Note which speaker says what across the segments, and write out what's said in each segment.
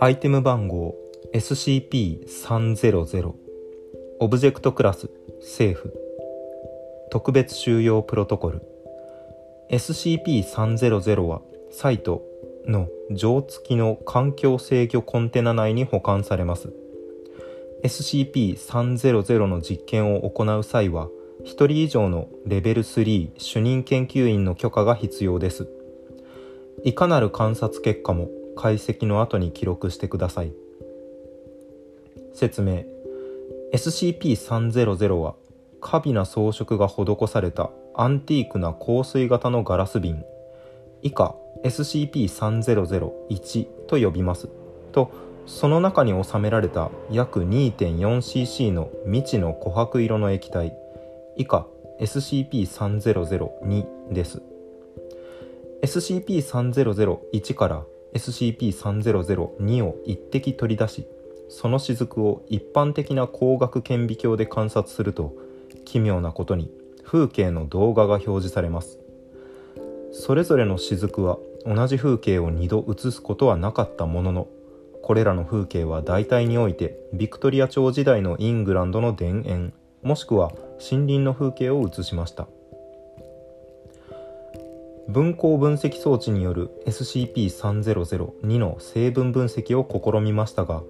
Speaker 1: アイテム番号 SCP-300 オブジェクトクラス政府特別収容プロトコル SCP-300 はサイトの錠付きの環境制御コンテナ内に保管されます。SCP-300 の実験を行う際は1人以上のレベル3主任研究員の許可が必要です。いかなる観察結果も解析の後に記録してください。説明。SCP-300 は華美な装飾が施されたアンティークな香水型のガラス瓶。以下 SCP-3001 と呼びます。とその中に収められた約 2.4cc の未知の琥珀色の液体。以下 SCP-3002 です。SCP-3001 から SCP-3002 を一滴取り出しその雫を一般的な光学顕微鏡で観察すると奇妙なことに風景の動画が表示されます。それぞれの雫は同じ風景を2度映すことはなかったもののこれらの風景は大体においてビクトリア朝時代のイングランドの田園もしくは森林の風景を映しました。分光分析装置による SCP-3002 の成分分析を試みましたが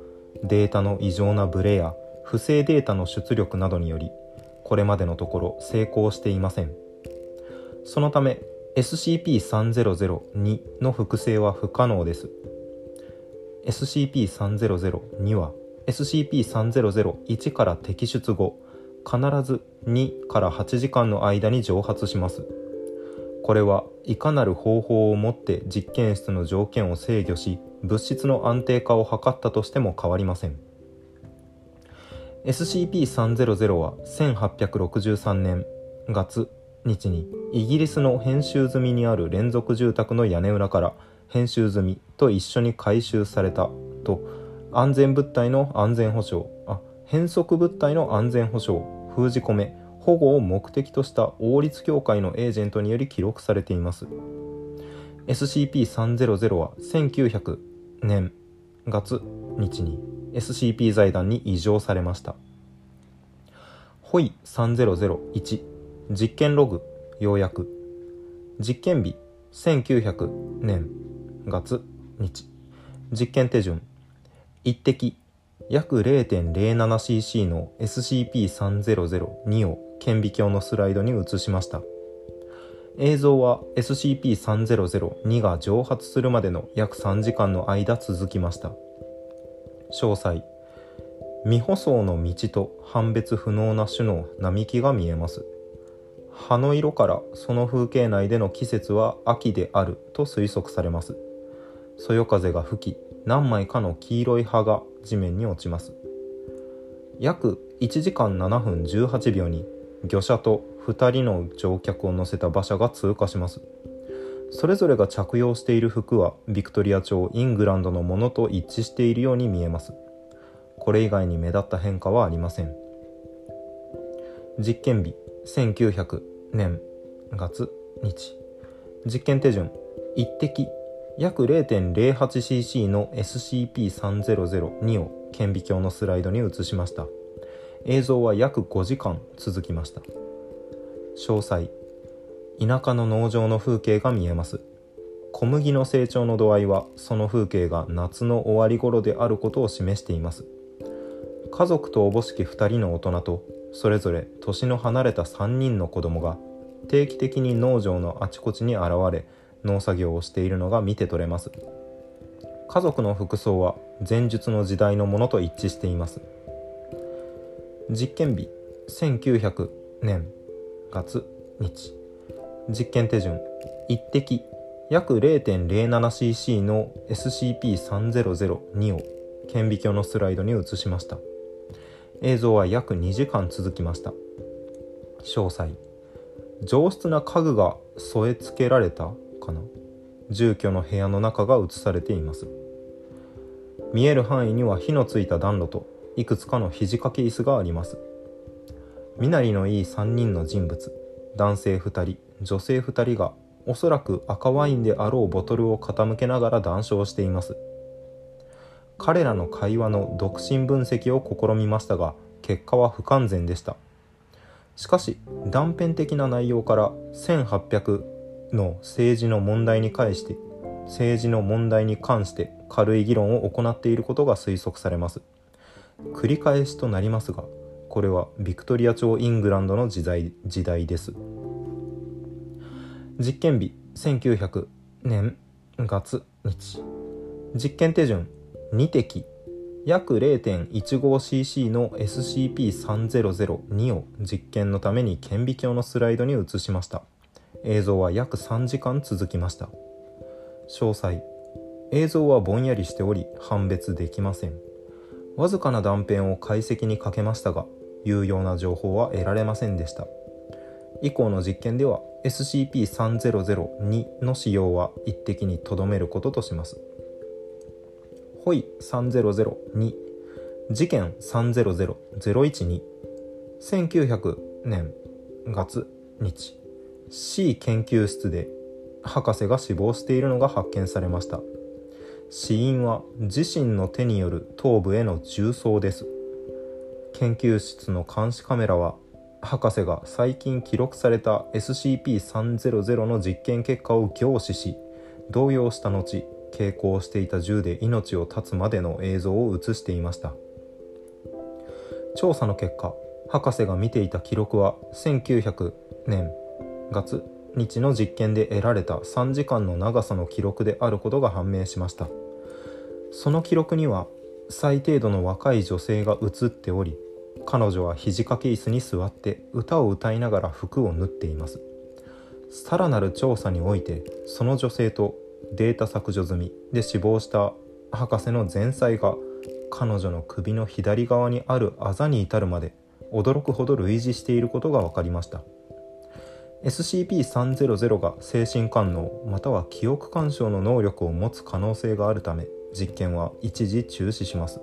Speaker 1: データの異常なブレや不正データの出力などによりこれまでのところ成功していません。そのため SCP-3002 の複製は不可能です。SCP-300-2 は SCP-3001 から摘出後必ず2から8時間の間に蒸発します。これはいかなる方法をもって実験室の条件を制御し物質の安定化を図ったとしても変わりません。SCP-300 は1863年月日にイギリスの編集済みにある連続住宅の屋根裏から編集済みと一緒に回収されたと安全物体の安全保障あ変則物体の安全保障封じ込め保護を目的とした王立協会のエージェントにより記録されています。SCP-300 は1900年月日に SCP 財団に移譲されました。ホイ3001実験ログ要約。実験日1900年月日。実験手順一滴約 0.07cc の SCP-3002 を顕微鏡のスライドに移しました。映像は SCP-3002 が蒸発するまでの約3時間の間続きました。詳細。未舗装の道と判別不能な種の並木が見えます。葉の色からその風景内での季節は秋であると推測されます。そよ風が吹き何枚かの黄色い葉が地面に落ちます。約1時間7分18秒に魚車と2人の乗客を乗せた馬車が通過します。それぞれが着用している服はビクトリア朝イングランドのものと一致しているように見えます。これ以外に目立った変化はありません。実験日1900年月日。実験手順一滴約 0.08cc の SCP-300-2 を顕微鏡のスライドに移しました。映像は約5時間続きました。詳細。田舎の農場の風景が見えます。小麦の成長の度合いはその風景が夏の終わり頃であることを示しています。家族とおぼしき2人の大人とそれぞれ年の離れた3人の子供が定期的に農場のあちこちに現れ農作業をしているのが見て取れます。家族の服装は前述の時代のものと一致しています。実験日1900年月日。実験手順一滴約 0.07cc の SCP-300-2 を顕微鏡のスライドに移しました。映像は約2時間続きました。詳細上質な家具が添え付けられたかな。住居の部屋の中が映されています。見える範囲には火のついた暖炉といくつかの肘掛け椅子があります。身なりのいい3人の人物男性2人女性2人がおそらく赤ワインであろうボトルを傾けながら談笑しています。彼らの会話の独身分析を試みましたが結果は不完全でした。しかし断片的な内容から1800の政治の問題に関して政治の問題に関して軽い議論を行っていることが推測されます。繰り返しとなりますがこれはビクトリア朝イングランドの時代時代です。実験日1900年月日。実験手順2滴約 0.15cc の SCP-3002 を実験のために顕微鏡のスライドに移しました。映像は約3時間続きました。詳細。映像はぼんやりしており判別できません。わずかな断片を解析にかけましたが有用な情報は得られませんでした。以降の実験では SCP-3002 の使用は一滴にとどめることとします。ホイ3002事件300012 1900年月日。C 研究室で博士が死亡しているのが発見されました。死因は自身の手による頭部への重装です。研究室の監視カメラは博士が最近記録された SCP-300 の実験結果を凝視し動揺した後傾向していた銃で命を絶つまでの映像を映していました。調査の結果博士が見ていた記録は1900年。月日の実験で得られた3時間の長さの記録であることが判明しました。その記録には最程度の若い女性が映っており彼女は肘掛け椅子に座って歌を歌いながら服を縫っています。さらなる調査においてその女性とデータ削除済みで死亡した博士の前妻が彼女の首の左側にあるあざに至るまで驚くほど類似していることが分かりました。SCP-300 が精神官能または記憶干渉の能力を持つ可能性があるため実験は一時中止します。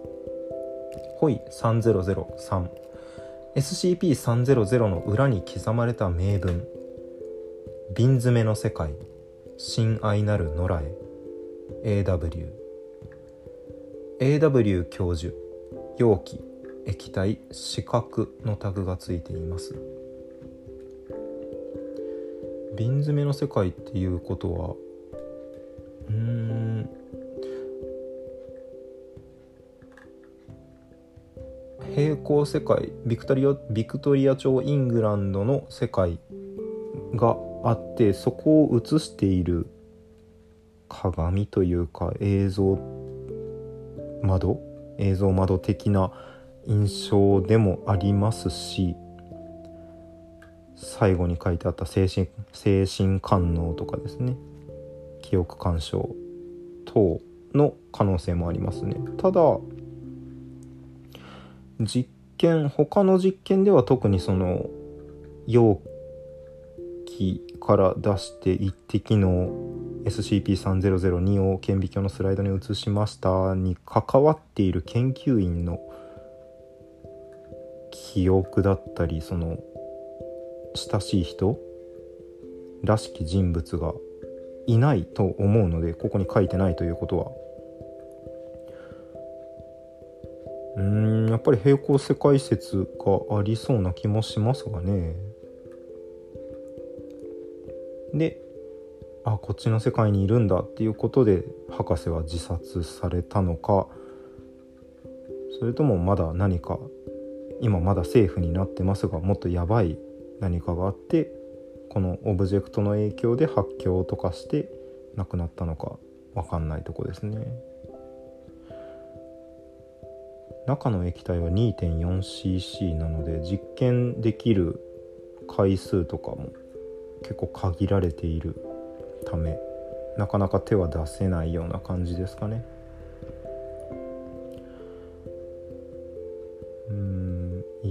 Speaker 1: ホイ3003 SCP-300 の裏に刻まれた名文。瓶詰めの世界。親愛なる野良へ。AW AW 教授。容器。液体。視覚のタグがついています。瓶詰めの世界っていうことはうん。平行世界ビクトリアビクトリア朝イングランドの世界があってそこを映している鏡というか映像窓映像窓的な印象でもありますし最後に書いてあった精神精神官能とかですね。記憶干渉等の可能性もありますね。ただ実験他の実験では特にその容器から出して1滴の SCP-3002 を顕微鏡のスライドに移しましたに関わっている研究員の記憶だったりその親しい人らしき人物がいないと思うのでここに書いてないということは。うんやっぱり平行世界説がありそうな気もしますがね。であこっちの世界にいるんだっていうことで博士は自殺されたのか。それともまだ何か今まだセーフになってますがもっとやばい何かがあってこのオブジェクトの影響で発狂とかして亡くなったのか分かんないとこですね。中の液体は 2.4cc なので実験できる回数とかも結構限られているためなかなか手は出せないような感じですかね。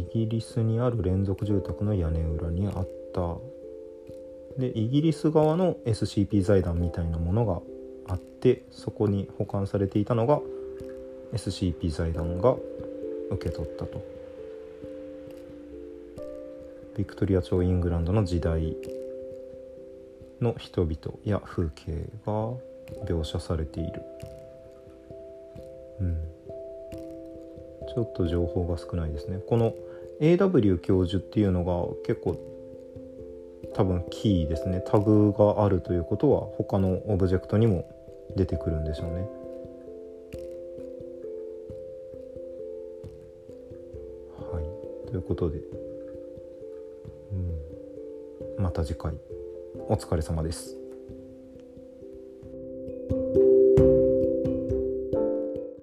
Speaker 1: イギリスにある連続住宅の屋根裏にあった。でイギリス側の SCP 財団みたいなものがあってそこに保管されていたのが SCP 財団が受け取ったと。ビクトリア朝イングランドの時代の人々や風景が描写されている。うん。ちょっと情報が少ないですね。この AW 教授っていうのが結構多分キーですね。タグがあるということは他のオブジェクトにも出てくるんでしょうね。はい。ということで、うん、また次回。お疲れ様です。